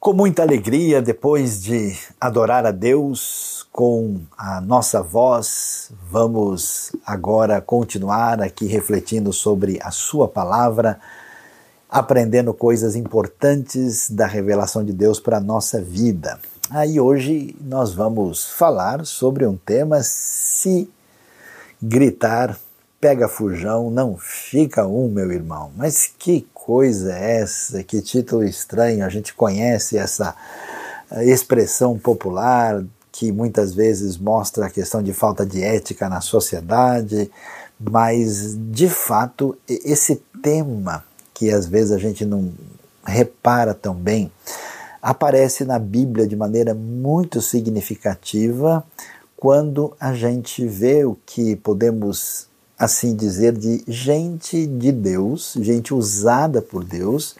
Com muita alegria, depois de adorar a Deus com a nossa voz, vamos agora continuar aqui refletindo sobre a Sua palavra, aprendendo coisas importantes da revelação de Deus para a nossa vida. Aí hoje nós vamos falar sobre um tema: se gritar pega fujão, não fica um, meu irmão. Mas que coisa é essa? Que título estranho. A gente conhece essa eh, expressão popular que muitas vezes mostra a questão de falta de ética na sociedade, mas de fato esse tema que às vezes a gente não repara tão bem aparece na Bíblia de maneira muito significativa quando a gente vê o que podemos assim dizer, de gente de Deus, gente usada por Deus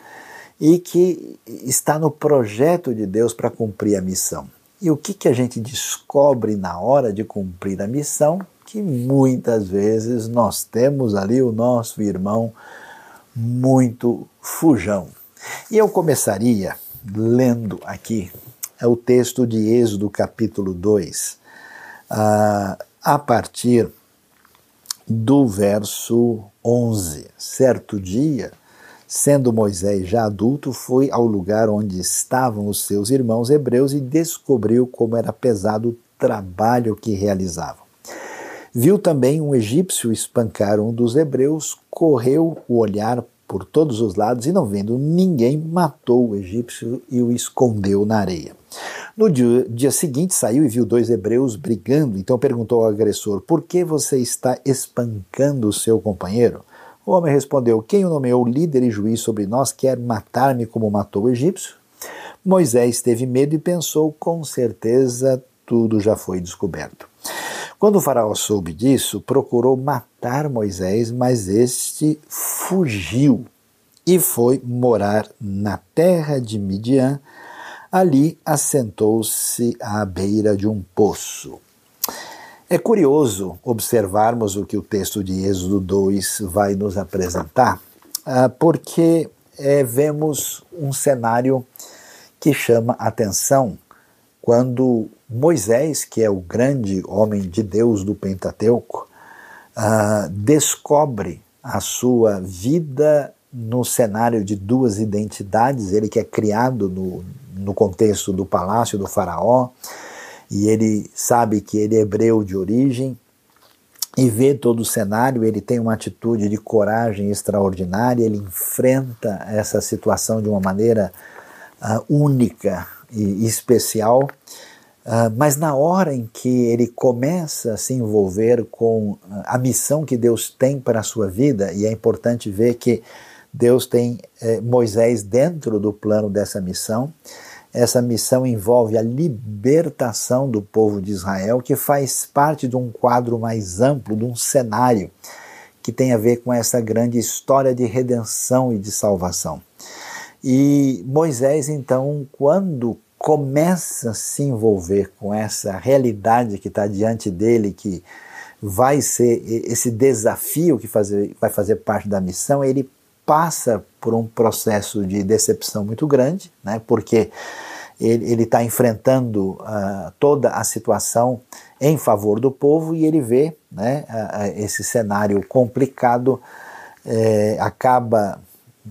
e que está no projeto de Deus para cumprir a missão. E o que, que a gente descobre na hora de cumprir a missão? Que muitas vezes nós temos ali o nosso irmão muito fujão. E eu começaria lendo aqui é o texto de Êxodo capítulo 2, ah, a partir do verso 11. Certo dia, sendo Moisés já adulto, foi ao lugar onde estavam os seus irmãos hebreus e descobriu como era pesado o trabalho que realizavam. Viu também um egípcio espancar um dos hebreus, correu o olhar por todos os lados e, não vendo ninguém, matou o egípcio e o escondeu na areia. No dia, dia, seguinte, saiu e viu dois hebreus brigando. Então perguntou ao agressor: Por que você está espancando o seu companheiro? O homem respondeu: Quem o nomeou líder e juiz sobre nós quer matar-me como matou o egípcio? Moisés teve medo e pensou: Com certeza tudo já foi descoberto. Quando o faraó soube disso, procurou matar Moisés, mas este fugiu e foi morar na terra de Midian Ali assentou-se à beira de um poço. É curioso observarmos o que o texto de Êxodo 2 vai nos apresentar, ah, porque é, vemos um cenário que chama atenção quando Moisés, que é o grande homem de Deus do Pentateuco, uh, descobre a sua vida no cenário de duas identidades, ele que é criado no, no contexto do palácio do faraó, e ele sabe que ele é hebreu de origem, e vê todo o cenário, ele tem uma atitude de coragem extraordinária, ele enfrenta essa situação de uma maneira uh, única e especial, uh, mas na hora em que ele começa a se envolver com a missão que Deus tem para a sua vida, e é importante ver que Deus tem eh, Moisés dentro do plano dessa missão, essa missão envolve a libertação do povo de Israel, que faz parte de um quadro mais amplo, de um cenário que tem a ver com essa grande história de redenção e de salvação. E Moisés, então, quando começa a se envolver com essa realidade que está diante dele, que vai ser esse desafio que fazer, vai fazer parte da missão, ele passa por um processo de decepção muito grande, né? porque ele está enfrentando uh, toda a situação em favor do povo e ele vê né, uh, esse cenário complicado, eh, acaba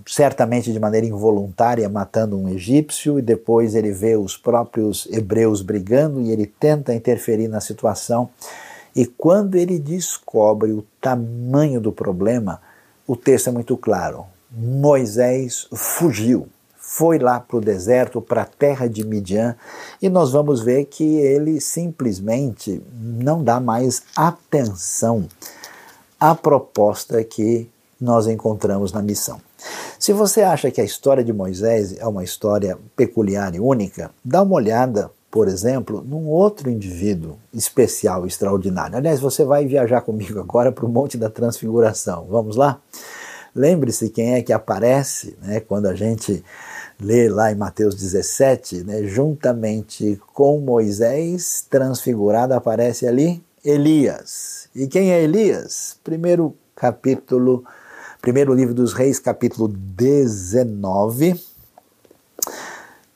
certamente de maneira involuntária matando um egípcio e depois ele vê os próprios hebreus brigando e ele tenta interferir na situação. E quando ele descobre o tamanho do problema, o texto é muito claro. Moisés fugiu, foi lá para o deserto, para a terra de Midian, e nós vamos ver que ele simplesmente não dá mais atenção à proposta que nós encontramos na missão. Se você acha que a história de Moisés é uma história peculiar e única, dá uma olhada, por exemplo, num outro indivíduo especial, extraordinário. Aliás, você vai viajar comigo agora para o Monte da Transfiguração. Vamos lá? Lembre-se quem é que aparece né, quando a gente lê lá em Mateus 17, né, juntamente com Moisés, transfigurado, aparece ali Elias. E quem é Elias? Primeiro capítulo, primeiro livro dos reis, capítulo 19,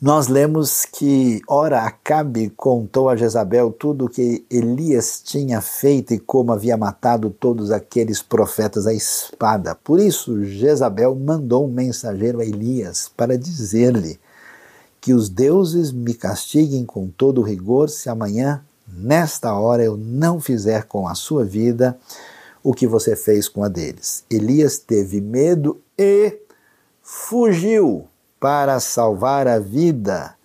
nós lemos que, ora, Acabe contou a Jezabel tudo o que Elias tinha feito e como havia matado todos aqueles profetas à espada. Por isso, Jezabel mandou um mensageiro a Elias para dizer-lhe que os deuses me castiguem com todo rigor se amanhã, nesta hora, eu não fizer com a sua vida o que você fez com a deles. Elias teve medo e fugiu para salvar a vida.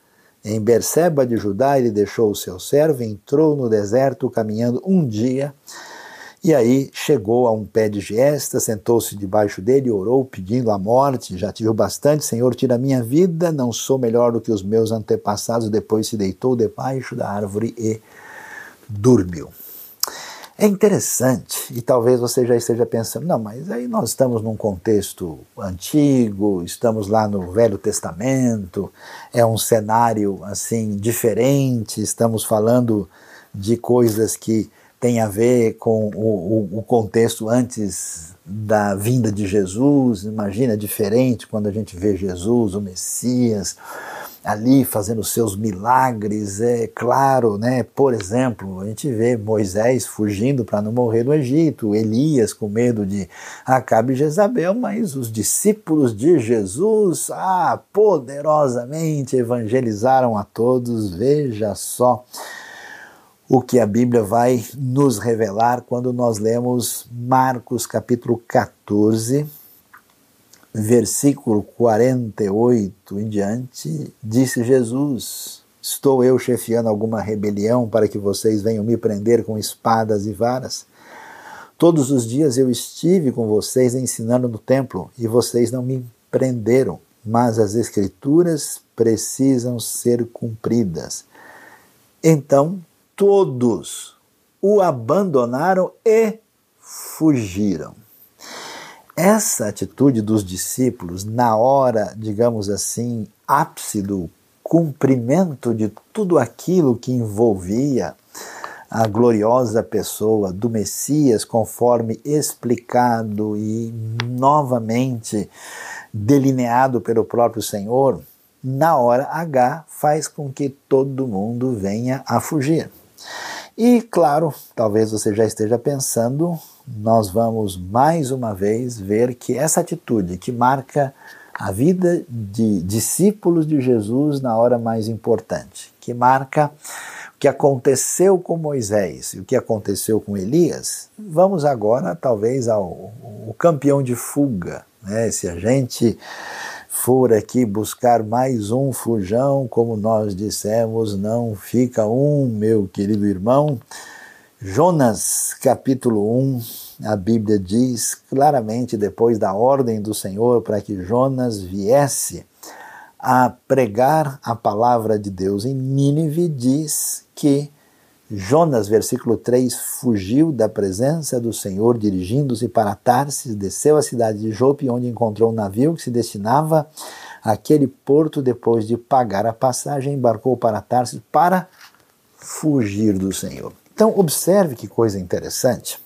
Em Berseba de Judá, ele deixou o seu servo, entrou no deserto caminhando um dia, e aí chegou a um pé de giesta, sentou-se debaixo dele orou, pedindo a morte. Já tive bastante, Senhor, tira minha vida, não sou melhor do que os meus antepassados. Depois se deitou debaixo da árvore e dormiu. É interessante, e talvez você já esteja pensando, não, mas aí nós estamos num contexto antigo, estamos lá no Velho Testamento, é um cenário assim diferente, estamos falando de coisas que têm a ver com o, o, o contexto antes da vinda de Jesus. Imagina, diferente quando a gente vê Jesus, o Messias ali fazendo seus milagres, é claro, né? Por exemplo, a gente vê Moisés fugindo para não morrer no Egito, Elias com medo de Acabe e Jezabel, mas os discípulos de Jesus, ah, poderosamente evangelizaram a todos. Veja só o que a Bíblia vai nos revelar quando nós lemos Marcos capítulo 14, versículo 48 em diante, disse Jesus: Estou eu chefiando alguma rebelião para que vocês venham me prender com espadas e varas? Todos os dias eu estive com vocês ensinando no templo e vocês não me prenderam, mas as Escrituras precisam ser cumpridas. Então todos o abandonaram e fugiram. Essa atitude dos discípulos, na hora, digamos assim, ápice do cumprimento de tudo aquilo que envolvia a gloriosa pessoa do Messias, conforme explicado e novamente delineado pelo próprio Senhor, na hora H faz com que todo mundo venha a fugir. E claro, talvez você já esteja pensando nós vamos mais uma vez ver que essa atitude que marca a vida de discípulos de Jesus na hora mais importante, que marca o que aconteceu com Moisés e o que aconteceu com Elias, vamos agora talvez ao, ao campeão de fuga. Né? Se a gente for aqui buscar mais um fujão, como nós dissemos, não fica um, meu querido irmão. Jonas, capítulo 1, a Bíblia diz claramente, depois da ordem do Senhor para que Jonas viesse a pregar a palavra de Deus em Nínive, diz que Jonas, versículo 3, fugiu da presença do Senhor, dirigindo-se para Tarsis, desceu à cidade de Jope, onde encontrou um navio que se destinava àquele porto. Depois de pagar a passagem, embarcou para Tarsis para fugir do Senhor. Então, observe que coisa interessante,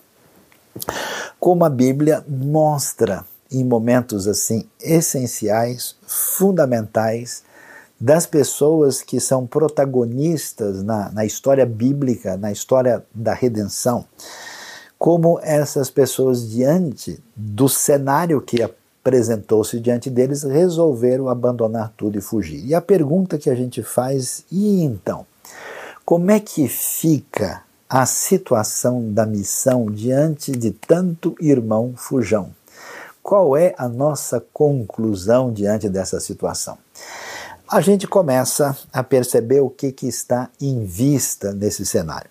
como a Bíblia mostra em momentos assim essenciais, fundamentais, das pessoas que são protagonistas na, na história bíblica, na história da redenção, como essas pessoas, diante do cenário que apresentou-se diante deles, resolveram abandonar tudo e fugir. E a pergunta que a gente faz, e então? Como é que fica a situação da missão diante de tanto irmão fujão. Qual é a nossa conclusão diante dessa situação? A gente começa a perceber o que, que está em vista nesse cenário.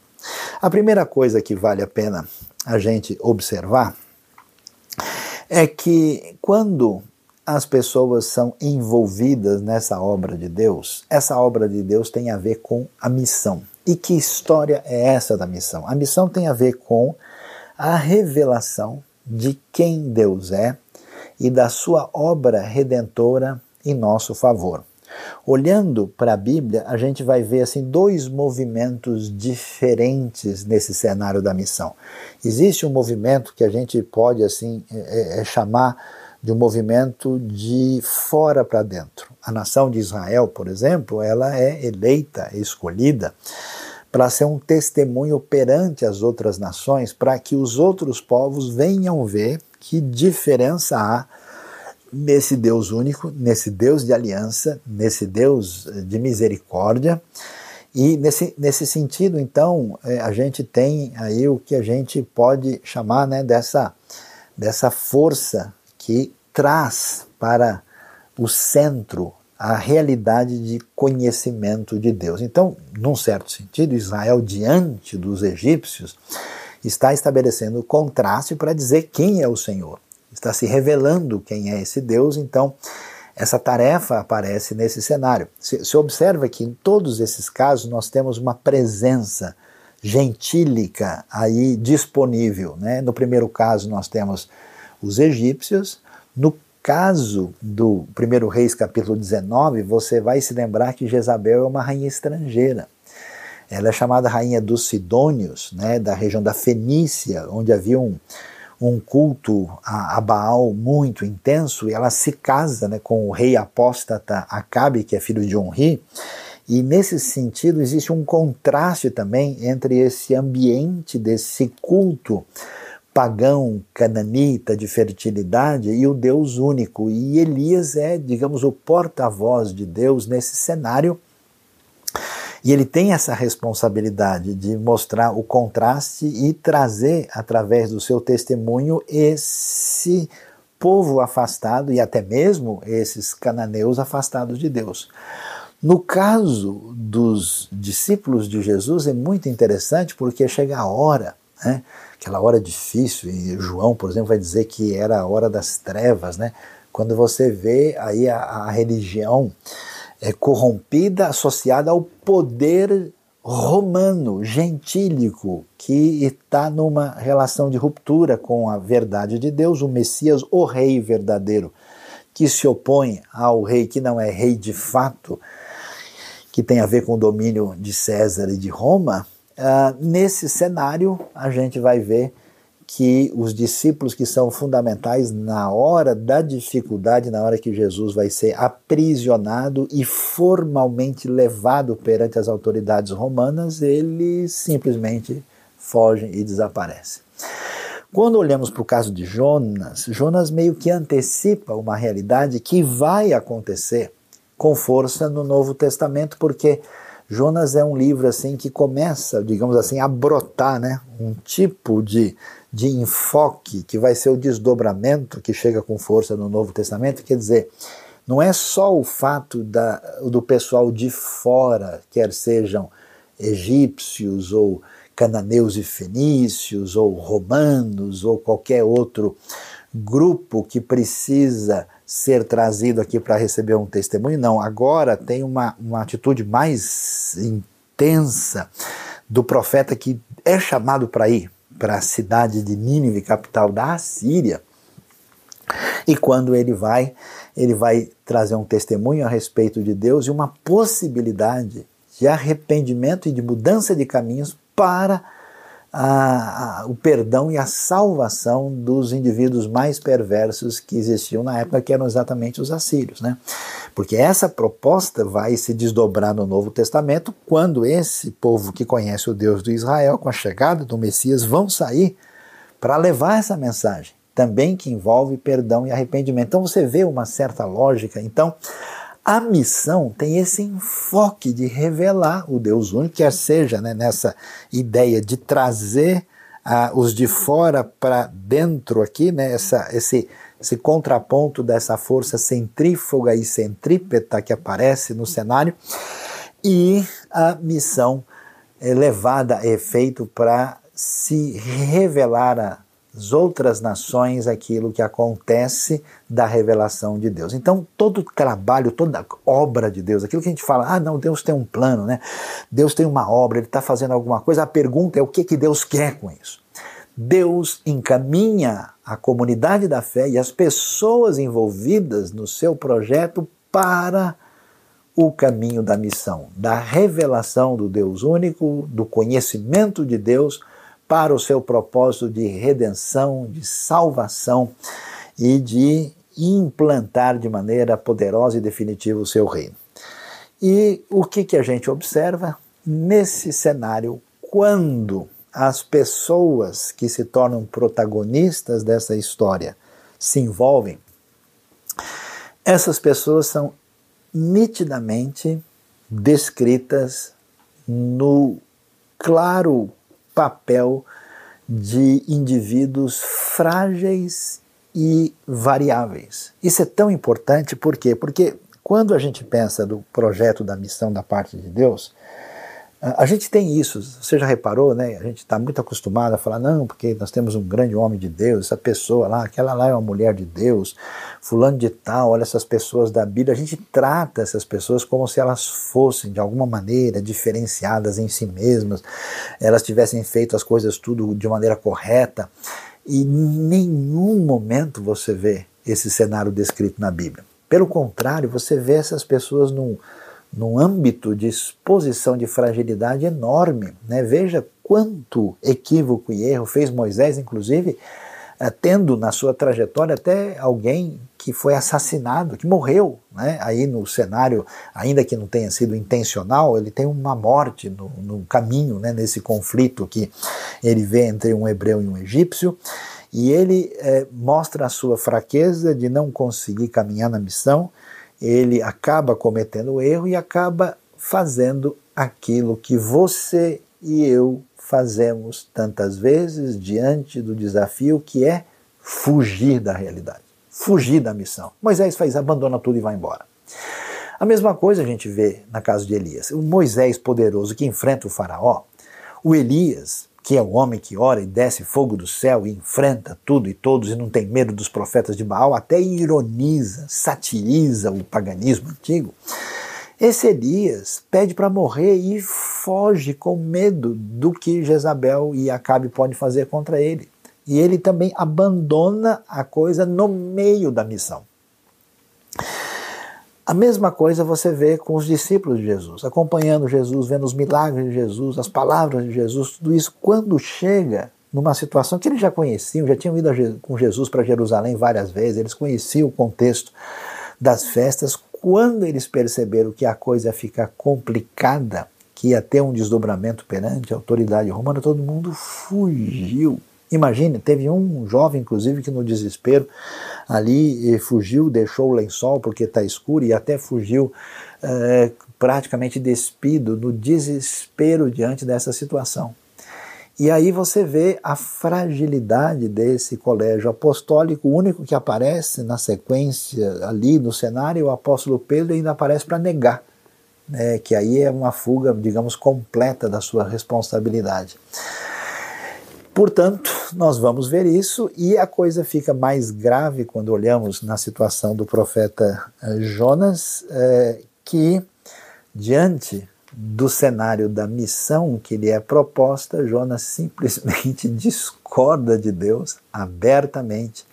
A primeira coisa que vale a pena a gente observar é que quando as pessoas são envolvidas nessa obra de Deus, essa obra de Deus tem a ver com a missão. E que história é essa da missão? A missão tem a ver com a revelação de quem Deus é e da sua obra redentora em nosso favor. Olhando para a Bíblia, a gente vai ver assim dois movimentos diferentes nesse cenário da missão. Existe um movimento que a gente pode assim é, é, é chamar de um movimento de fora para dentro. A nação de Israel, por exemplo, ela é eleita, escolhida para ser um testemunho perante as outras nações, para que os outros povos venham ver que diferença há nesse Deus único, nesse Deus de aliança, nesse Deus de misericórdia. E nesse, nesse sentido, então, é, a gente tem aí o que a gente pode chamar né, dessa, dessa força que traz para o centro a realidade de conhecimento de Deus. Então, num certo sentido, Israel, diante dos egípcios, está estabelecendo contraste para dizer quem é o Senhor. Está se revelando quem é esse Deus, então essa tarefa aparece nesse cenário. Se, se observa que em todos esses casos nós temos uma presença gentílica aí disponível. Né? No primeiro caso, nós temos os egípcios, no caso do 1 Reis capítulo 19, você vai se lembrar que Jezabel é uma rainha estrangeira. Ela é chamada rainha dos Sidônios, né, da região da Fenícia, onde havia um, um culto a, a, Baal muito intenso, e ela se casa né, com o rei apóstata Acabe, que é filho de Onri, e nesse sentido existe um contraste também entre esse ambiente desse culto pagão cananita de fertilidade e o Deus único. E Elias é, digamos, o porta-voz de Deus nesse cenário. E ele tem essa responsabilidade de mostrar o contraste e trazer, através do seu testemunho, esse povo afastado e até mesmo esses cananeus afastados de Deus. No caso dos discípulos de Jesus é muito interessante porque chega a hora, né? Aquela hora difícil, e João, por exemplo, vai dizer que era a hora das trevas, né? Quando você vê aí a, a religião é, corrompida associada ao poder romano, gentílico, que está numa relação de ruptura com a verdade de Deus, o Messias, o rei verdadeiro, que se opõe ao rei que não é rei de fato, que tem a ver com o domínio de César e de Roma, Uh, nesse cenário, a gente vai ver que os discípulos que são fundamentais na hora da dificuldade, na hora que Jesus vai ser aprisionado e formalmente levado perante as autoridades romanas, eles simplesmente fogem e desaparecem. Quando olhamos para o caso de Jonas, Jonas meio que antecipa uma realidade que vai acontecer com força no Novo Testamento, porque Jonas é um livro assim que começa, digamos assim, a brotar, né? Um tipo de, de enfoque que vai ser o desdobramento que chega com força no Novo Testamento, quer dizer, não é só o fato da, do pessoal de fora, quer sejam egípcios ou cananeus e fenícios ou romanos ou qualquer outro grupo que precisa ser trazido aqui para receber um testemunho, não. Agora tem uma, uma atitude mais intensa do profeta que é chamado para ir para a cidade de Nínive, capital da Assíria. E quando ele vai, ele vai trazer um testemunho a respeito de Deus e uma possibilidade de arrependimento e de mudança de caminhos para a, a, o perdão e a salvação dos indivíduos mais perversos que existiam na época, que eram exatamente os assírios. Né? Porque essa proposta vai se desdobrar no Novo Testamento quando esse povo que conhece o Deus do Israel, com a chegada do Messias, vão sair para levar essa mensagem, também que envolve perdão e arrependimento. Então você vê uma certa lógica. Então, a missão tem esse enfoque de revelar o Deus único, quer seja né, nessa ideia de trazer uh, os de fora para dentro aqui, né, essa, esse, esse contraponto dessa força centrífuga e centrípeta que aparece no cenário, e a missão é levada a efeito para se revelar a as outras nações aquilo que acontece da revelação de Deus. Então, todo trabalho, toda obra de Deus, aquilo que a gente fala, ah, não, Deus tem um plano, né? Deus tem uma obra, ele está fazendo alguma coisa. A pergunta é o que, que Deus quer com isso? Deus encaminha a comunidade da fé e as pessoas envolvidas no seu projeto para o caminho da missão, da revelação do Deus único, do conhecimento de Deus para o seu propósito de redenção, de salvação e de implantar de maneira poderosa e definitiva o seu reino. E o que, que a gente observa nesse cenário quando as pessoas que se tornam protagonistas dessa história se envolvem? Essas pessoas são nitidamente descritas no claro papel de indivíduos frágeis e variáveis. Isso é tão importante por quê? Porque quando a gente pensa do projeto da missão da parte de Deus, a gente tem isso, você já reparou, né? A gente está muito acostumado a falar, não, porque nós temos um grande homem de Deus, essa pessoa lá, aquela lá é uma mulher de Deus, fulano de tal, olha essas pessoas da Bíblia. A gente trata essas pessoas como se elas fossem, de alguma maneira, diferenciadas em si mesmas, elas tivessem feito as coisas tudo de maneira correta. E em nenhum momento você vê esse cenário descrito na Bíblia. Pelo contrário, você vê essas pessoas num num âmbito de exposição de fragilidade enorme. Né? Veja quanto equívoco e erro fez Moisés, inclusive, eh, tendo na sua trajetória até alguém que foi assassinado, que morreu. Né? Aí no cenário, ainda que não tenha sido intencional, ele tem uma morte no, no caminho, né? nesse conflito que ele vê entre um hebreu e um egípcio. E ele é, mostra a sua fraqueza de não conseguir caminhar na missão, ele acaba cometendo o erro e acaba fazendo aquilo que você e eu fazemos tantas vezes diante do desafio que é fugir da realidade, fugir da missão. Moisés faz, abandona tudo e vai embora. A mesma coisa a gente vê na casa de Elias. O Moisés poderoso que enfrenta o faraó, o Elias que é o homem que ora e desce fogo do céu e enfrenta tudo e todos e não tem medo dos profetas de Baal, até ironiza, satiriza o paganismo antigo. Esse Elias pede para morrer e foge com medo do que Jezabel e Acabe podem fazer contra ele. E ele também abandona a coisa no meio da missão. A mesma coisa você vê com os discípulos de Jesus, acompanhando Jesus, vendo os milagres de Jesus, as palavras de Jesus, tudo isso, quando chega numa situação que eles já conheciam, já tinham ido com Jesus para Jerusalém várias vezes, eles conheciam o contexto das festas, quando eles perceberam que a coisa fica complicada, que ia ter um desdobramento perante a autoridade romana, todo mundo fugiu. Imagine, teve um jovem, inclusive, que no desespero ali fugiu, deixou o lençol porque está escuro e até fugiu é, praticamente despido no desespero diante dessa situação. E aí você vê a fragilidade desse colégio apostólico, o único que aparece na sequência ali no cenário, o apóstolo Pedro ainda aparece para negar, né, que aí é uma fuga, digamos, completa da sua responsabilidade. Portanto, nós vamos ver isso e a coisa fica mais grave quando olhamos na situação do profeta eh, Jonas, é, que diante do cenário da missão que lhe é proposta, Jonas simplesmente discorda de Deus abertamente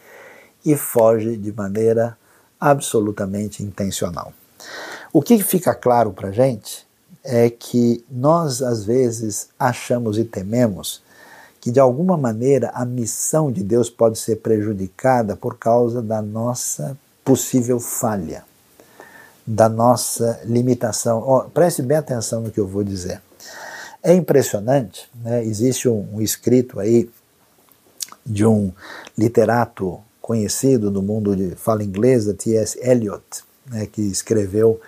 e foge de maneira absolutamente intencional. O que fica claro para gente é que nós às vezes achamos e tememos que de alguma maneira a missão de Deus pode ser prejudicada por causa da nossa possível falha, da nossa limitação. Oh, preste bem atenção no que eu vou dizer. É impressionante, né? existe um, um escrito aí de um literato conhecido do mundo de fala inglesa, T.S. Eliot, né, que escreveu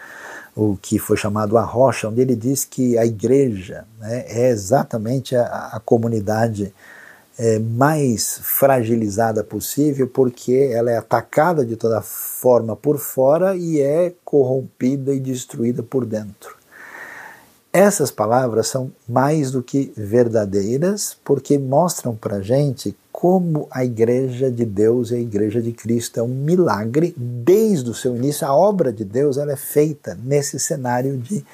o que foi chamado a rocha, onde ele diz que a igreja né, é exatamente a, a comunidade é, mais fragilizada possível, porque ela é atacada de toda forma por fora e é corrompida e destruída por dentro. Essas palavras são mais do que verdadeiras, porque mostram para gente como a igreja de Deus e a igreja de Cristo é um milagre desde o seu início. A obra de Deus ela é feita nesse cenário de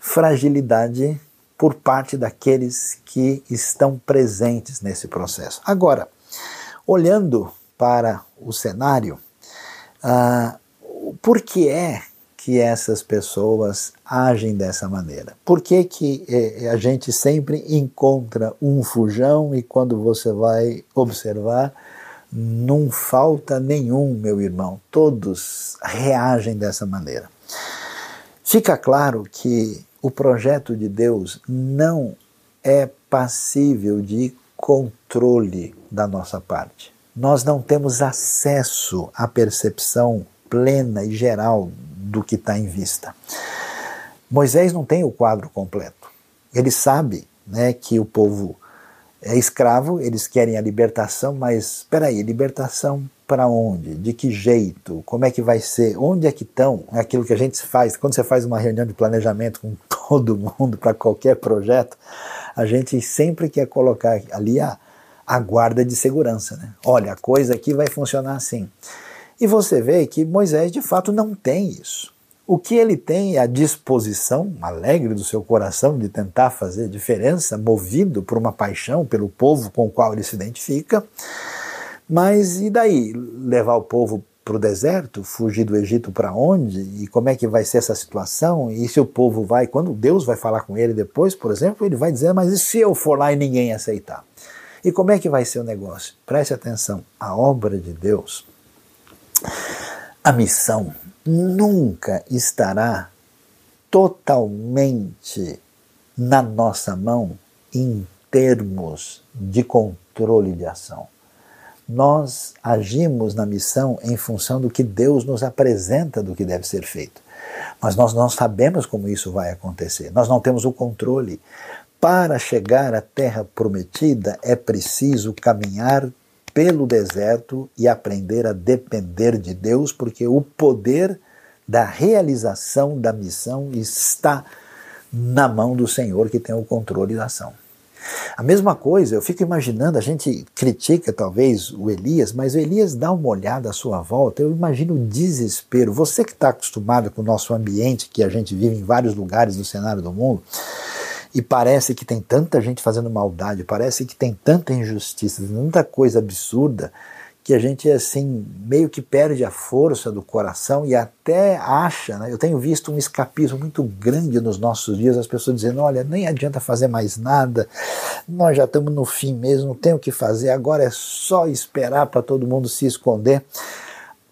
fragilidade por parte daqueles que estão presentes nesse processo. Agora, olhando para o cenário, uh, por que é que essas pessoas agem dessa maneira? Por que, que eh, a gente sempre encontra um fujão e quando você vai observar, Não falta nenhum, meu irmão. Todos reagem dessa maneira. Fica claro que o projeto de Deus não é passível de controle da nossa parte. Nós não temos acesso à percepção plena e geral do que está em vista. Moisés não tem o quadro completo. Ele sabe né, que o povo é escravo, eles querem a libertação, mas espera aí, libertação para onde? De que jeito? Como é que vai ser? Onde é que estão? É aquilo que a gente faz quando você faz uma reunião de planejamento com todo mundo para qualquer projeto, a gente sempre quer colocar ali a, a guarda de segurança. Né? Olha, a coisa aqui vai funcionar assim. E você vê que Moisés de fato não tem isso. O que ele tem é a disposição alegre do seu coração de tentar fazer diferença, movido por uma paixão pelo povo com o qual ele se identifica. Mas e daí? Levar o povo para o deserto, fugir do Egito para onde? E como é que vai ser essa situação? E se o povo vai, quando Deus vai falar com ele depois, por exemplo, ele vai dizer: Mas e se eu for lá e ninguém aceitar? E como é que vai ser o negócio? Preste atenção: a obra de Deus, a missão, nunca estará totalmente na nossa mão em termos de controle de ação. Nós agimos na missão em função do que Deus nos apresenta do que deve ser feito. Mas nós não sabemos como isso vai acontecer, nós não temos o controle. Para chegar à terra prometida é preciso caminhar pelo deserto e aprender a depender de Deus, porque o poder da realização da missão está na mão do Senhor que tem o controle da ação. A mesma coisa, eu fico imaginando, a gente critica talvez o Elias, mas o Elias dá uma olhada à sua volta, eu imagino o desespero. Você que está acostumado com o nosso ambiente, que a gente vive em vários lugares do cenário do mundo, e parece que tem tanta gente fazendo maldade, parece que tem tanta injustiça, tanta coisa absurda, que a gente assim meio que perde a força do coração e até acha, né? eu tenho visto um escapismo muito grande nos nossos dias, as pessoas dizendo, olha, nem adianta fazer mais nada, nós já estamos no fim mesmo, não tem o que fazer, agora é só esperar para todo mundo se esconder.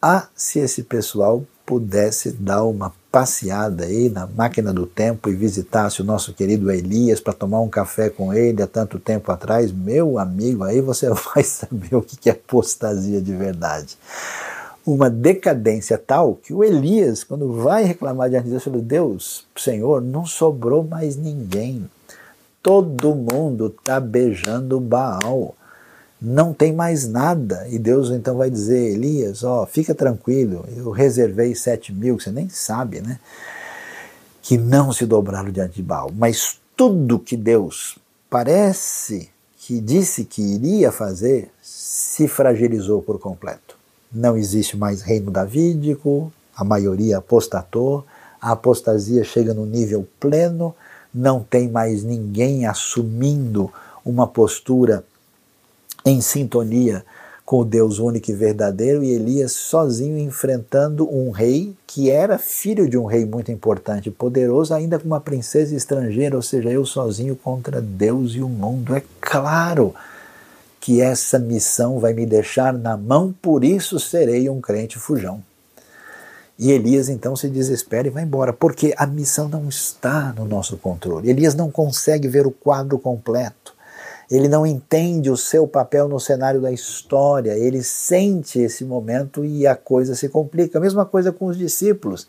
Ah, se esse pessoal pudesse dar uma passeada aí na máquina do tempo e visitasse o nosso querido Elias para tomar um café com ele há tanto tempo atrás, meu amigo, aí você vai saber o que é apostasia de verdade. Uma decadência tal que o Elias, quando vai reclamar diante de Deus, falou: Deus, Senhor, não sobrou mais ninguém. Todo mundo está beijando Baal não tem mais nada. E Deus então vai dizer, Elias, ó, fica tranquilo, eu reservei sete mil, que você nem sabe, né? Que não se dobraram diante de Baal. Mas tudo que Deus parece que disse que iria fazer, se fragilizou por completo. Não existe mais reino davídico, a maioria apostatou, a apostasia chega no nível pleno, não tem mais ninguém assumindo uma postura em sintonia com o Deus único e verdadeiro, e Elias sozinho enfrentando um rei que era filho de um rei muito importante e poderoso, ainda com uma princesa estrangeira, ou seja, eu sozinho contra Deus e o mundo. É claro que essa missão vai me deixar na mão, por isso serei um crente fujão. E Elias então se desespera e vai embora, porque a missão não está no nosso controle. Elias não consegue ver o quadro completo ele não entende o seu papel no cenário da história, ele sente esse momento e a coisa se complica. A mesma coisa com os discípulos.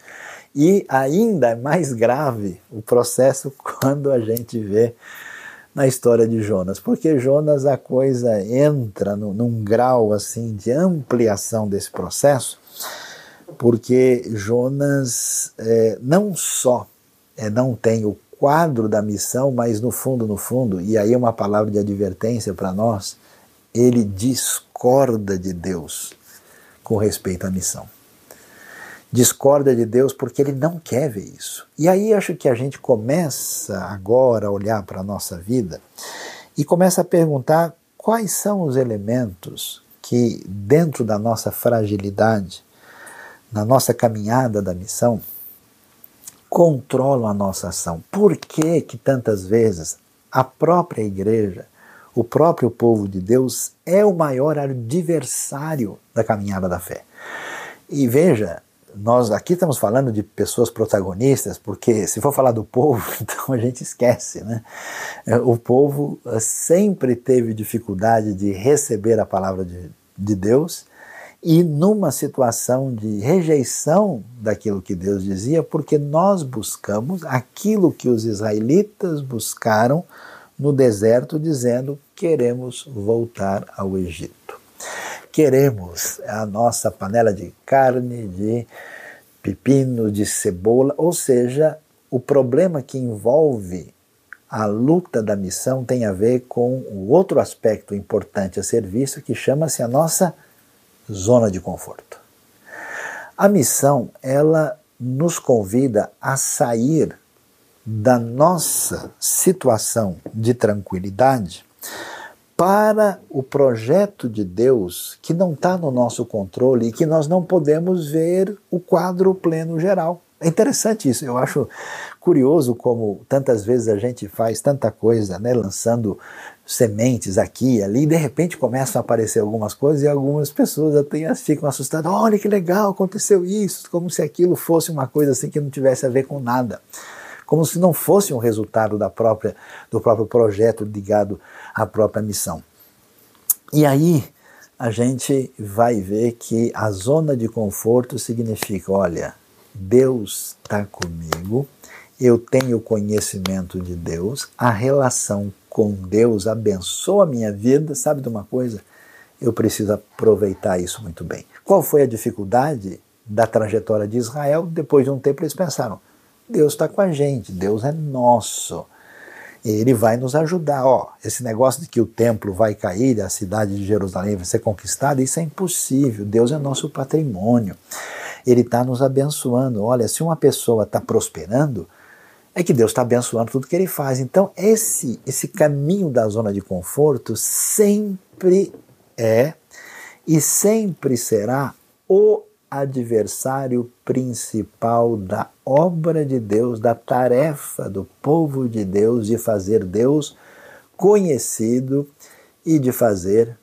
E ainda é mais grave o processo quando a gente vê na história de Jonas, porque Jonas a coisa entra no, num grau assim de ampliação desse processo, porque Jonas é, não só é, não tem o quadro da missão, mas no fundo, no fundo, e aí é uma palavra de advertência para nós, ele discorda de Deus com respeito à missão. Discorda de Deus porque ele não quer ver isso. E aí acho que a gente começa agora a olhar para a nossa vida e começa a perguntar quais são os elementos que, dentro da nossa fragilidade, na nossa caminhada da missão, controlam a nossa ação. Por que que tantas vezes a própria igreja, o próprio povo de Deus é o maior adversário da caminhada da fé. E veja, nós aqui estamos falando de pessoas protagonistas, porque se for falar do povo, então a gente esquece, né? O povo sempre teve dificuldade de receber a palavra de, de Deus e numa situação de rejeição daquilo que Deus dizia, porque nós buscamos aquilo que os israelitas buscaram no deserto, dizendo: queremos voltar ao Egito. Queremos a nossa panela de carne, de pepino, de cebola, ou seja, o problema que envolve a luta da missão tem a ver com o outro aspecto importante a ser visto, que chama-se a nossa zona de conforto. A missão, ela nos convida a sair da nossa situação de tranquilidade para o projeto de Deus que não está no nosso controle e que nós não podemos ver o quadro pleno geral. É interessante isso, eu acho curioso como tantas vezes a gente faz tanta coisa, né, lançando sementes aqui e ali, e de repente começam a aparecer algumas coisas e algumas pessoas até ficam assustadas. Olha que legal, aconteceu isso, como se aquilo fosse uma coisa assim que não tivesse a ver com nada. Como se não fosse um resultado da própria, do próprio projeto ligado à própria missão. E aí a gente vai ver que a zona de conforto significa: olha, Deus está comigo, eu tenho conhecimento de Deus, a relação com Deus abençoa a minha vida, sabe de uma coisa? Eu preciso aproveitar isso muito bem. Qual foi a dificuldade da trajetória de Israel? Depois de um tempo eles pensaram: Deus está com a gente, Deus é nosso. Ele vai nos ajudar. Ó, esse negócio de que o templo vai cair, a cidade de Jerusalém vai ser conquistada, isso é impossível. Deus é nosso patrimônio. Ele está nos abençoando. Olha, se uma pessoa está prosperando, é que Deus está abençoando tudo que ele faz. Então, esse, esse caminho da zona de conforto sempre é e sempre será o adversário principal da obra de Deus, da tarefa do povo de Deus de fazer Deus conhecido e de fazer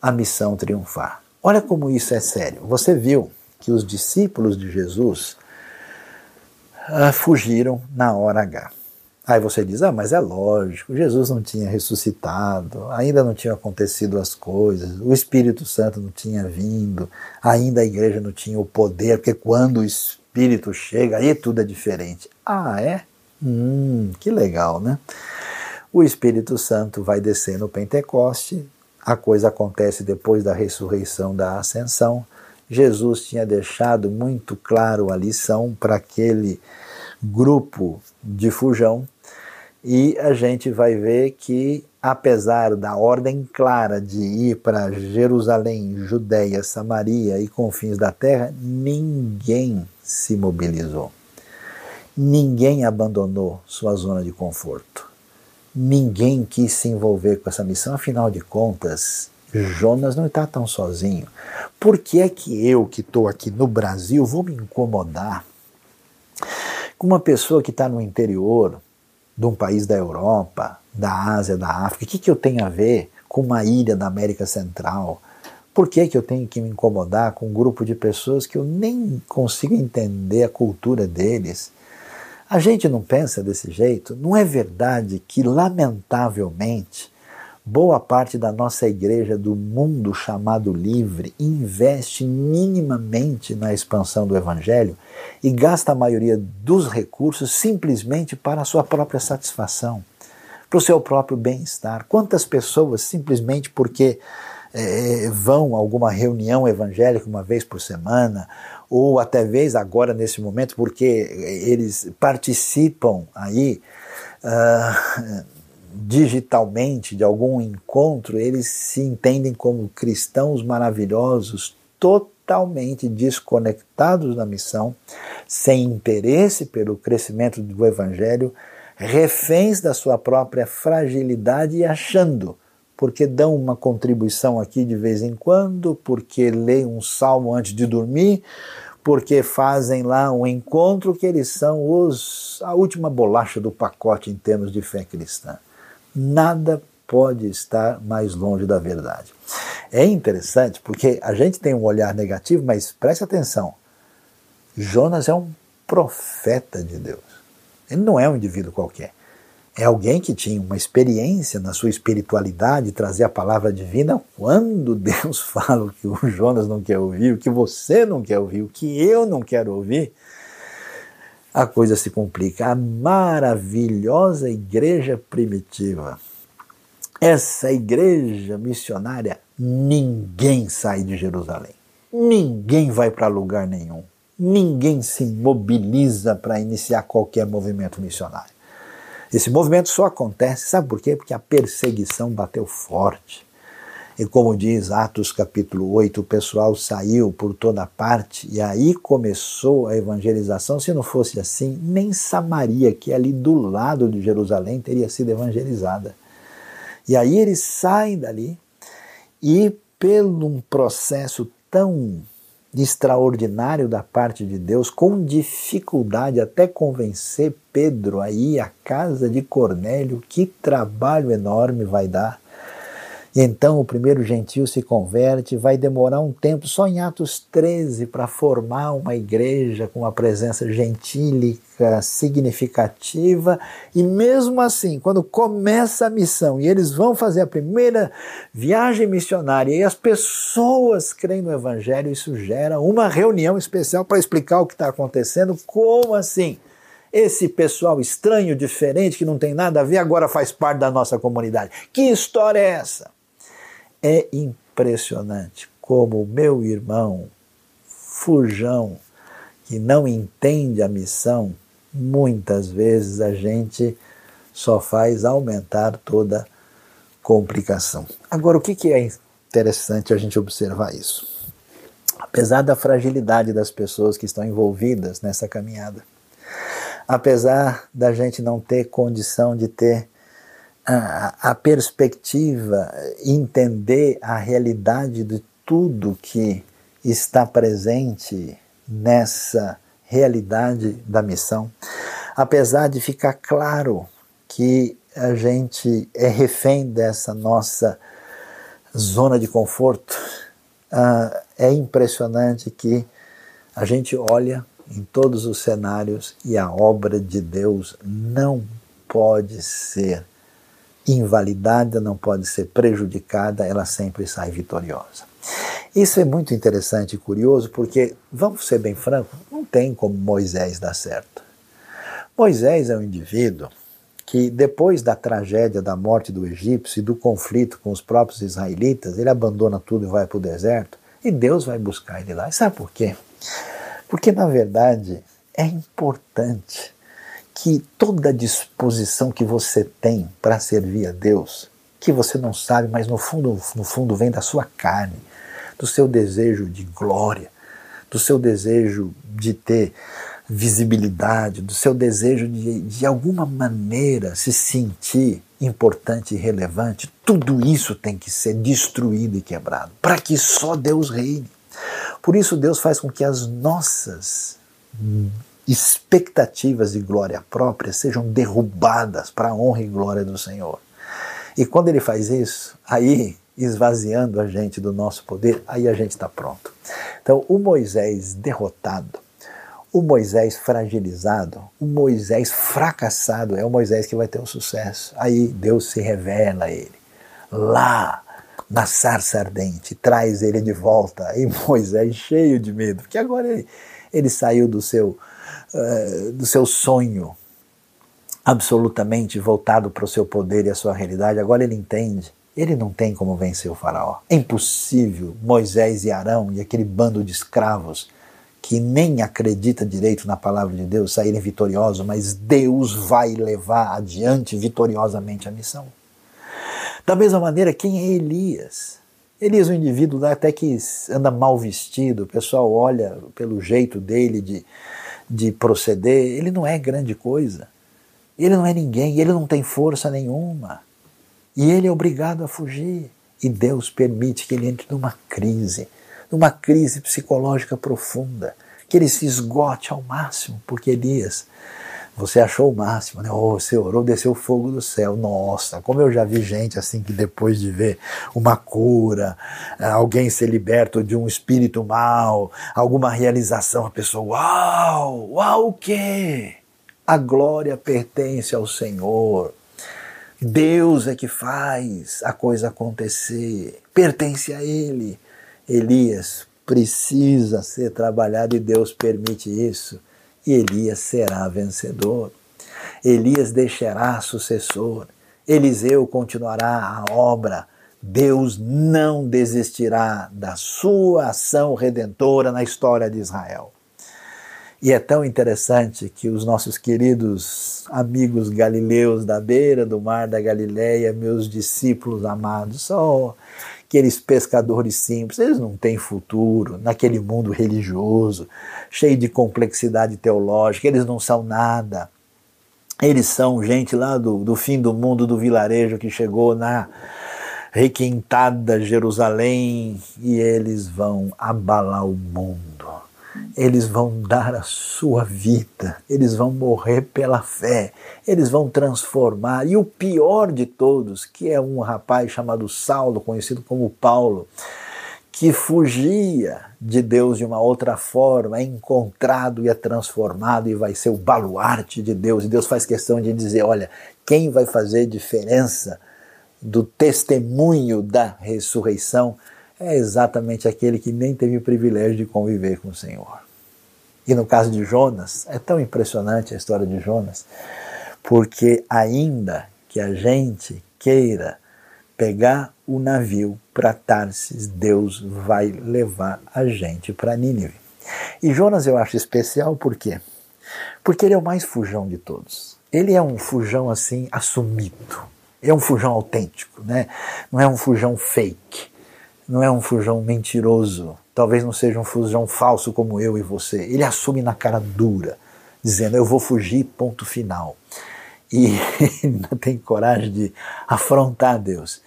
a missão triunfar. Olha como isso é sério. Você viu que os discípulos de Jesus uh, fugiram na hora H. Aí você diz, ah, mas é lógico, Jesus não tinha ressuscitado, ainda não tinham acontecido as coisas, o Espírito Santo não tinha vindo, ainda a igreja não tinha o poder, porque quando o Espírito chega, aí tudo é diferente. Ah, é? Hum, que legal, né? O Espírito Santo vai descer no Pentecoste, a coisa acontece depois da ressurreição da ascensão, Jesus tinha deixado muito claro a lição para aquele grupo de fujão e a gente vai ver que, apesar da ordem clara de ir para Jerusalém, Judéia, Samaria e confins da terra, ninguém se mobilizou. Ninguém abandonou sua zona de conforto. Ninguém quis se envolver com essa missão, afinal de contas, Jonas não está tão sozinho. Por que é que eu, que estou aqui no Brasil, vou me incomodar com uma pessoa que está no interior de um país da Europa, da Ásia, da África? O que, que eu tenho a ver com uma ilha da América Central? Por que, que eu tenho que me incomodar com um grupo de pessoas que eu nem consigo entender a cultura deles? A gente não pensa desse jeito? Não é verdade que, lamentavelmente, boa parte da nossa igreja do mundo chamado livre investe minimamente na expansão do evangelho e gasta a maioria dos recursos simplesmente para a sua própria satisfação, para o seu próprio bem-estar. Quantas pessoas simplesmente porque é, vão a alguma reunião evangélica uma vez por semana, ou até vez agora nesse momento porque eles participam aí uh, digitalmente de algum encontro, eles se entendem como cristãos maravilhosos, totalmente desconectados da missão, sem interesse pelo crescimento do evangelho, reféns da sua própria fragilidade e achando porque dão uma contribuição aqui de vez em quando, porque leem um salmo antes de dormir, porque fazem lá um encontro que eles são os a última bolacha do pacote em termos de fé cristã nada pode estar mais longe da verdade. É interessante porque a gente tem um olhar negativo, mas preste atenção. Jonas é um profeta de Deus. Ele não é um indivíduo qualquer. É alguém que tinha uma experiência na sua espiritualidade, trazer a palavra divina. Quando Deus fala o que o Jonas não quer ouvir, o que você não quer ouvir, o que eu não quero ouvir, a coisa se complica. A maravilhosa igreja primitiva, essa igreja missionária, ninguém sai de Jerusalém. Ninguém vai para lugar nenhum. Ninguém se mobiliza para iniciar qualquer movimento missionário. Esse movimento só acontece, sabe por quê? Porque a perseguição bateu forte. E como diz Atos capítulo 8, o pessoal saiu por toda parte e aí começou a evangelização. Se não fosse assim, nem Samaria, que é ali do lado de Jerusalém, teria sido evangelizada. E aí eles saem dali e, pelo um processo tão extraordinário da parte de Deus, com dificuldade até convencer Pedro a ir à casa de Cornélio, que trabalho enorme vai dar então o primeiro gentil se converte, vai demorar um tempo, só em Atos 13, para formar uma igreja com uma presença gentílica significativa. E mesmo assim, quando começa a missão e eles vão fazer a primeira viagem missionária e as pessoas creem no Evangelho, isso gera uma reunião especial para explicar o que está acontecendo. Como assim? Esse pessoal estranho, diferente, que não tem nada a ver, agora faz parte da nossa comunidade. Que história é essa? É impressionante como o meu irmão Fujão, que não entende a missão, muitas vezes a gente só faz aumentar toda complicação. Agora, o que é interessante a gente observar isso? Apesar da fragilidade das pessoas que estão envolvidas nessa caminhada, apesar da gente não ter condição de ter a, perspectiva, entender a realidade de tudo que está presente nessa realidade da missão, apesar de ficar claro que a gente é refém dessa nossa zona de conforto, uh, é impressionante que a gente olha em todos os cenários e a obra de Deus não pode ser invalidada, não pode ser prejudicada, ela sempre sai vitoriosa. Isso é muito interessante e curioso porque, vamos ser bem francos, não tem como Moisés dar certo. Moisés é um indivíduo que, depois da tragédia da morte do egípcio e do conflito com os próprios israelitas, ele abandona tudo e vai para o deserto e Deus vai buscar ele lá. E sabe por quê? Porque, na verdade, é importante que toda disposição que você tem para servir a Deus, que você não sabe, mas no fundo, no fundo vem da sua carne, do seu desejo de glória, do seu desejo de ter visibilidade, do seu desejo de, de alguma maneira se sentir importante e relevante, tudo isso tem que ser destruído e quebrado, para que só Deus reine. Por isso, Deus faz com que as nossas expectativas de glória própria sejam derrubadas para a honra e glória do Senhor. E quando ele faz isso, aí esvaziando a gente do nosso poder, aí a gente está pronto. Então, o Moisés derrotado, o Moisés fragilizado, o Moisés fracassado é o Moisés que vai ter o sucesso. Aí Deus se revela a ele. Lá, na sarça ardente, traz ele de volta. Aí Moisés cheio de medo, porque agora ele, ele saiu do seu eh, do seu sonho absolutamente voltado para o seu poder e a sua realidade, agora ele entende. Ele não tem como vencer o faraó. É impossível Moisés e Arão e aquele bando de escravos que nem acredita direito na palavra de Deus saírem vitoriosos, mas Deus vai levar adiante vitoriosamente a missão. Da mesma maneira, quem é Elias? Elias é um indivíduo até que anda mal vestido, o pessoal olha pelo jeito dele de de proceder, ele não é grande coisa. Ele não é ninguém, ele não tem força nenhuma. E ele é obrigado a fugir. E Deus permite que ele entre numa crise, numa crise psicológica profunda, que ele se esgote ao máximo, porque Elias Você achou o máximo, né? Oh, você orou, desceu fogo do céu. Nossa, como eu já vi gente assim que depois de ver uma cura, alguém ser liberto de um espírito mal, alguma realização, a pessoa, uau, uau, o quê? A glória pertence ao Senhor. Deus é que faz a coisa acontecer, pertence a Ele. Elias precisa ser trabalhado e Deus permite isso, e Elias será vencedor. Elias deixará sucessor. Eliseu continuará a obra. Deus não desistirá da sua ação redentora na história de Israel. E é tão interessante que os nossos queridos amigos galileus da beira do mar da Galileia, meus discípulos amados, são aqueles pescadores simples, eles não têm futuro naquele mundo religioso, cheio de complexidade teológica, eles não são nada. Eles são gente lá do, do fim do mundo, do vilarejo que chegou na requintada Jerusalém e eles vão abalar o mundo eles vão dar a sua vida, eles vão morrer pela fé, eles vão transformar. E o pior de todos, que é um rapaz chamado Saulo, conhecido como Paulo, que fugia de Deus de uma outra forma, é encontrado e é transformado e vai ser o baluarte de Deus. E Deus faz questão de dizer: olha, quem vai fazer diferença do testemunho da ressurreição é exatamente aquele que nem teve o privilégio de conviver com o Senhor. E no caso de Jonas, é tão impressionante a história de Jonas, porque ainda que a gente queira pegar o navio para Tarsis, Deus vai levar a gente para Nínive. E Jonas eu acho especial por quê? Porque ele é o mais fujão de todos. Ele é um fujão assim assumido. É um fujão autêntico, né? Não é um fujão fake não é um fujão mentiroso, talvez não seja um fujão falso como eu e você. Ele assume na cara dura, dizendo: Eu vou fugir, ponto final. E ainda tem coragem de afrontar Deus,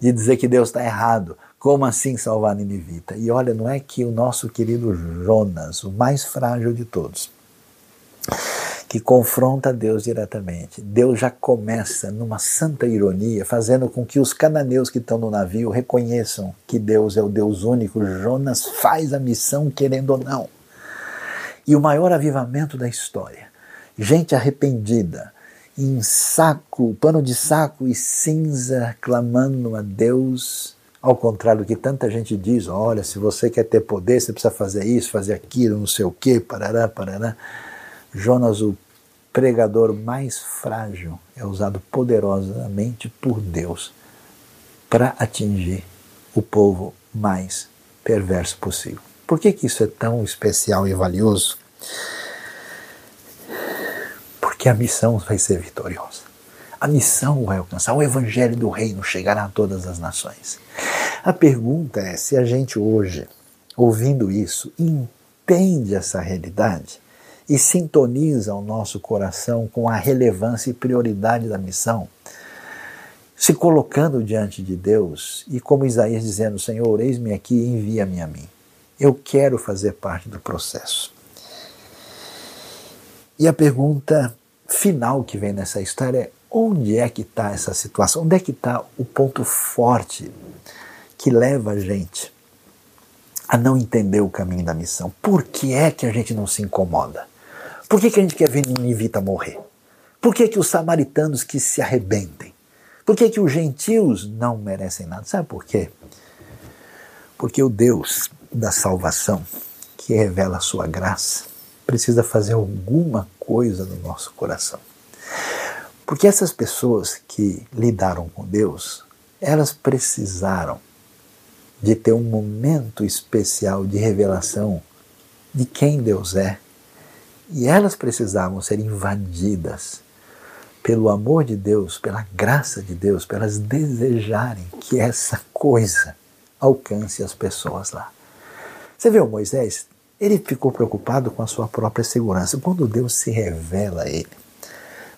de dizer que Deus está errado. Como assim salvar a Ninivita? E olha, não é que o nosso querido Jonas, o mais frágil de todos, que confronta Deus diretamente. Deus já começa numa santa ironia, fazendo com que os cananeus que estão no navio reconheçam que Deus é o Deus único. Jonas faz a missão querendo ou não. E o maior avivamento da história. Gente arrependida, em saco, pano de saco e cinza, clamando a Deus. Ao contrário do que tanta gente diz, olha, se você quer ter poder, você precisa fazer isso, fazer aquilo, não sei o quê, parará, parará. Jonas, o pregador mais frágil, é usado poderosamente por Deus para atingir o povo mais perverso possível. Por que, que isso é tão especial e valioso? Porque a missão vai ser vitoriosa. A missão vai alcançar, o evangelho do reino chegará a todas as nações. A pergunta é se a gente hoje, ouvindo isso, entende essa realidade e sintoniza o nosso coração com a relevância e prioridade da missão, se colocando diante de Deus e como Isaías dizendo: Senhor, eis-me aqui, envia-me a mim. Eu quero fazer parte do processo. E a pergunta final que vem nessa história é: onde é que está essa situação? Onde é que está o ponto forte que leva a gente a não entender o caminho da missão? Por que é que a gente não se incomoda? Por que, que a gente quer ver Ninivita morrer? Por que, que os samaritanos que se arrebentem? Por que, que os gentios não merecem nada? Sabe por quê? Porque o Deus da salvação, que revela a sua graça, precisa fazer alguma coisa no nosso coração. Porque essas pessoas que lidaram com Deus, elas precisaram de ter um momento especial de revelação de quem Deus é e elas precisavam ser invadidas pelo amor de Deus, pela graça de Deus, para elas desejarem que essa coisa alcance as pessoas lá. Você vê o Moisés? Ele ficou preocupado com a sua própria segurança. Quando Deus se revela a ele,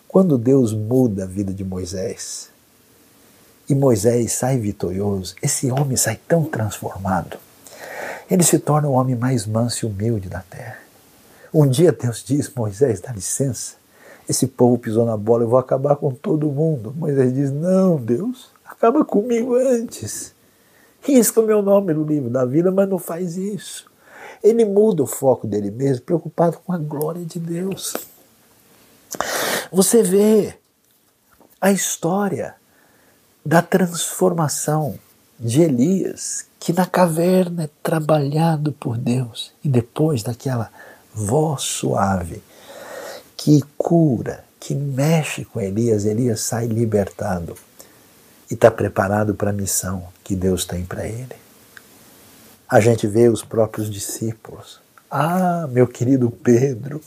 quando Deus muda a vida de Moisés, e Moisés sai vitorioso, esse homem sai tão transformado. Ele se torna o homem mais manso e humilde da terra. Um dia Deus diz: Moisés, dá licença, esse povo pisou na bola, eu vou acabar com todo mundo. Moisés diz: Não, Deus, acaba comigo antes. Risca o meu nome no livro da vida, mas não faz isso. Ele muda o foco dele mesmo, preocupado com a glória de Deus. Você vê a história da transformação de Elias, que na caverna é trabalhado por Deus, e depois daquela voz suave que cura, que mexe com Elias, Elias sai libertado e está preparado para a missão que Deus tem para ele. A gente vê os próprios discípulos. Ah, meu querido Pedro,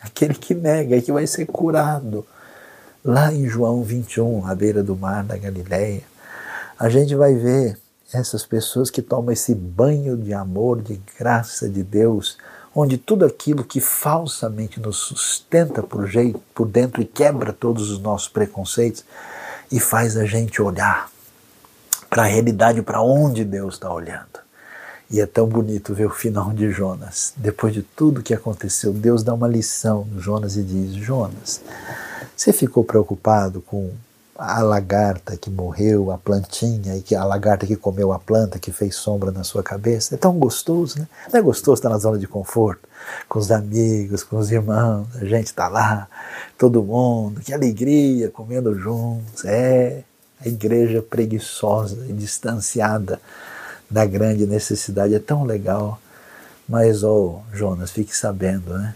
aquele que nega que vai ser curado. Lá em João 21, à beira do mar da Galileia, a gente vai ver essas pessoas que tomam esse banho de amor, de graça de Deus, onde tudo aquilo que falsamente nos sustenta por, jeito, por dentro e quebra todos os nossos preconceitos e faz a gente olhar para a realidade, para onde Deus está olhando. E é tão bonito ver o final de Jonas. Depois de tudo que aconteceu, Deus dá uma lição no Jonas e diz: Jonas, você ficou preocupado com a lagarta que morreu, a plantinha, e que a lagarta que comeu a planta, que fez sombra na sua cabeça. É tão gostoso, né? Não é gostoso estar na zona de conforto, com os amigos, com os irmãos, a gente está lá, todo mundo, que alegria, comendo juntos. É a igreja preguiçosa e distanciada da grande necessidade. É tão legal. Mas, oh, Jonas, fique sabendo, né?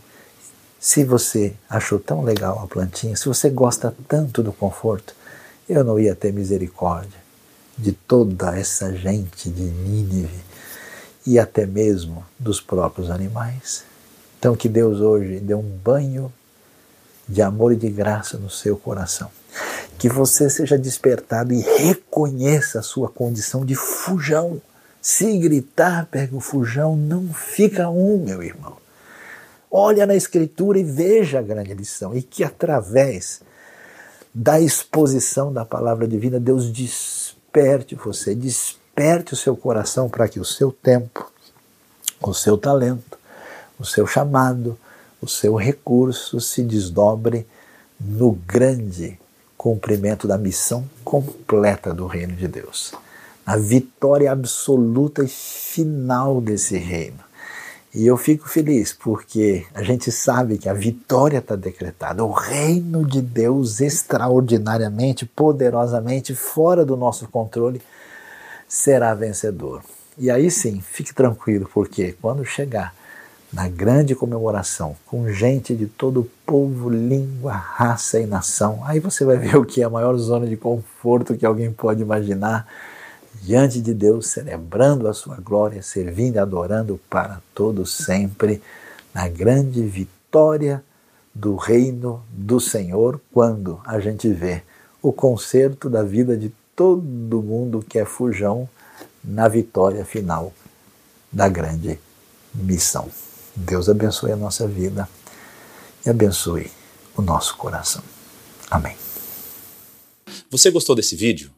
Se você achou tão legal a plantinha, se você gosta tanto do conforto, eu não ia ter misericórdia de toda essa gente de Nínive e até mesmo dos próprios animais. Então, que Deus hoje dê um banho de amor e de graça no seu coração. Que você seja despertado e reconheça a sua condição de fujão. Se gritar, pega o fujão, não fica um, meu irmão. Olha na Escritura e veja a grande lição, e que através da exposição da palavra divina, Deus desperte você, desperte o seu coração para que o seu tempo, o seu talento, o seu chamado, o seu recurso se desdobre no grande cumprimento da missão completa do reino de Deus, na vitória absoluta e final desse reino. E eu fico feliz porque a gente sabe que a vitória está decretada. O reino de Deus, extraordinariamente, poderosamente, fora do nosso controle, será vencedor. E aí sim, fique tranquilo, porque quando chegar na grande comemoração, com gente de todo povo, língua, raça e nação, aí você vai ver o que é a maior zona de conforto que alguém pode imaginar diante de Deus, celebrando a sua glória, servindo e adorando para todos sempre, na grande vitória do reino do Senhor, quando a gente vê o concerto da vida de todo mundo que é fujão na vitória final da grande missão. Deus abençoe a nossa vida e abençoe o nosso coração. Amém. Você gostou desse vídeo?